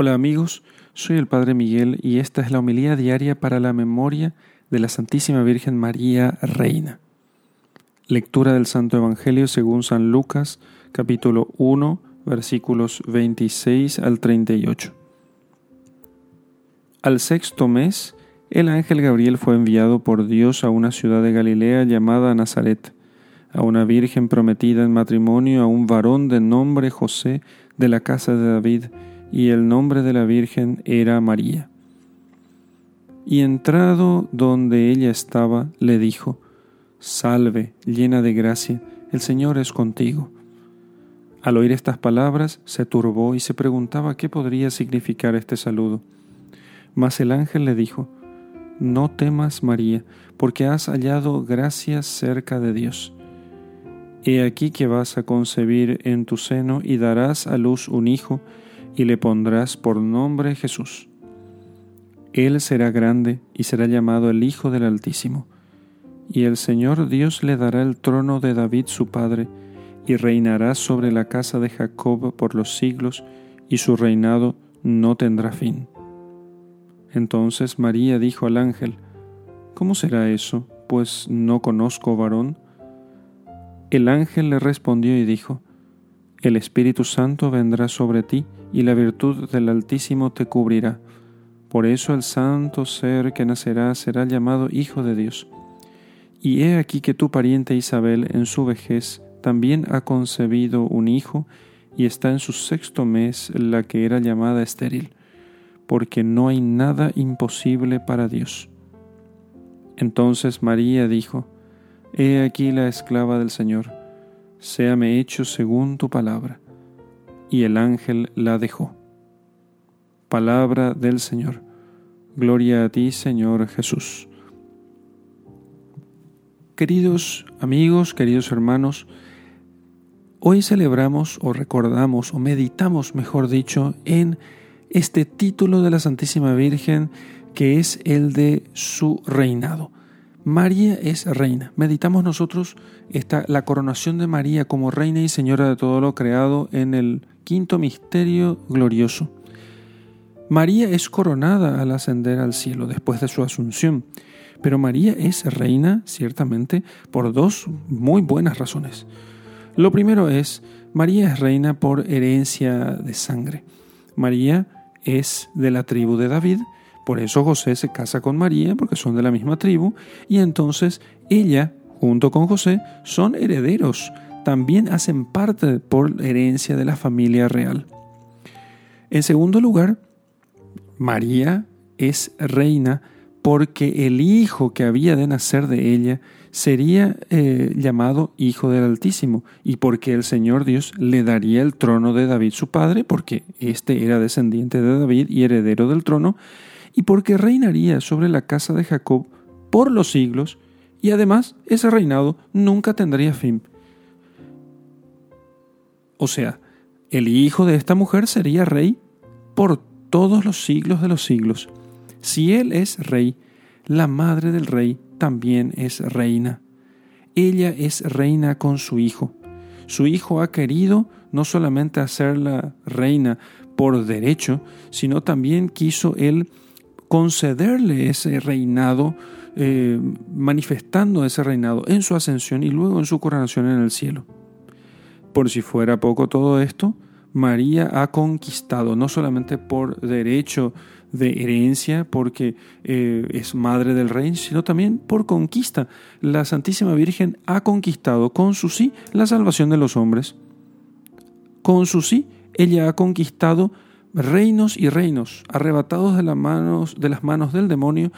Hola amigos, soy el Padre Miguel y esta es la homilía diaria para la memoria de la Santísima Virgen María Reina. Lectura del Santo Evangelio según San Lucas, capítulo 1, versículos 26 al 38. Al sexto mes, el ángel Gabriel fue enviado por Dios a una ciudad de Galilea llamada Nazaret, a una virgen prometida en matrimonio a un varón de nombre José de la casa de David, y el nombre de la Virgen era María. Y entrado donde ella estaba, le dijo, Salve, llena de gracia, el Señor es contigo. Al oír estas palabras, se turbó y se preguntaba qué podría significar este saludo. Mas el ángel le dijo, No temas, María, porque has hallado gracia cerca de Dios. He aquí que vas a concebir en tu seno y darás a luz un hijo, y le pondrás por nombre Jesús. Él será grande y será llamado el Hijo del Altísimo, y el Señor Dios le dará el trono de David su padre, y reinará sobre la casa de Jacob por los siglos, y su reinado no tendrá fin. Entonces María dijo al ángel, ¿Cómo será eso? Pues no conozco varón. El ángel le respondió y dijo, El Espíritu Santo vendrá sobre ti, y la virtud del Altísimo te cubrirá. Por eso el santo ser que nacerá será llamado Hijo de Dios. Y he aquí que tu pariente Isabel en su vejez también ha concebido un hijo y está en su sexto mes la que era llamada estéril, porque no hay nada imposible para Dios. Entonces María dijo, He aquí la esclava del Señor, séame hecho según tu palabra y el ángel la dejó. Palabra del Señor. Gloria a ti, Señor Jesús. Queridos amigos, queridos hermanos, hoy celebramos o recordamos o meditamos, mejor dicho, en este título de la Santísima Virgen que es el de su reinado. María es reina. Meditamos nosotros esta, la coronación de María como reina y señora de todo lo creado en el quinto misterio glorioso. María es coronada al ascender al cielo después de su asunción, pero María es reina ciertamente por dos muy buenas razones. Lo primero es, María es reina por herencia de sangre. María es de la tribu de David, por eso José se casa con María, porque son de la misma tribu, y entonces ella, junto con José, son herederos, también hacen parte por herencia de la familia real. En segundo lugar, María es reina porque el hijo que había de nacer de ella sería eh, llamado Hijo del Altísimo, y porque el Señor Dios le daría el trono de David su padre, porque éste era descendiente de David y heredero del trono, y porque reinaría sobre la casa de Jacob por los siglos, y además ese reinado nunca tendría fin. O sea, el hijo de esta mujer sería rey por todos los siglos de los siglos. Si él es rey, la madre del rey también es reina. Ella es reina con su hijo. Su hijo ha querido no solamente hacerla reina por derecho, sino también quiso él concederle ese reinado, eh, manifestando ese reinado en su ascensión y luego en su coronación en el cielo. Por si fuera poco todo esto, María ha conquistado, no solamente por derecho de herencia, porque eh, es madre del rey, sino también por conquista. La Santísima Virgen ha conquistado con su sí la salvación de los hombres. Con su sí, ella ha conquistado reinos y reinos, arrebatados de las manos, de las manos del demonio,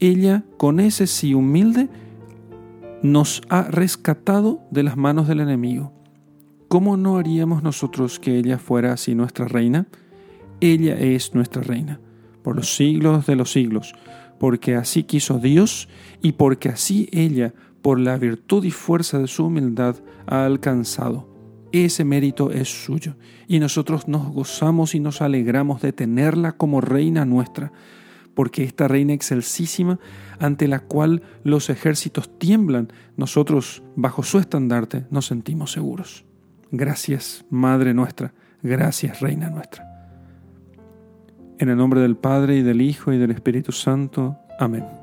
ella con ese sí humilde nos ha rescatado de las manos del enemigo. ¿Cómo no haríamos nosotros que ella fuera así nuestra reina? Ella es nuestra reina, por los siglos de los siglos, porque así quiso Dios y porque así ella, por la virtud y fuerza de su humildad, ha alcanzado ese mérito es suyo. Y nosotros nos gozamos y nos alegramos de tenerla como reina nuestra, porque esta reina excelsísima, ante la cual los ejércitos tiemblan, nosotros, bajo su estandarte, nos sentimos seguros. Gracias, Madre nuestra, gracias, Reina nuestra. En el nombre del Padre y del Hijo y del Espíritu Santo. Amén.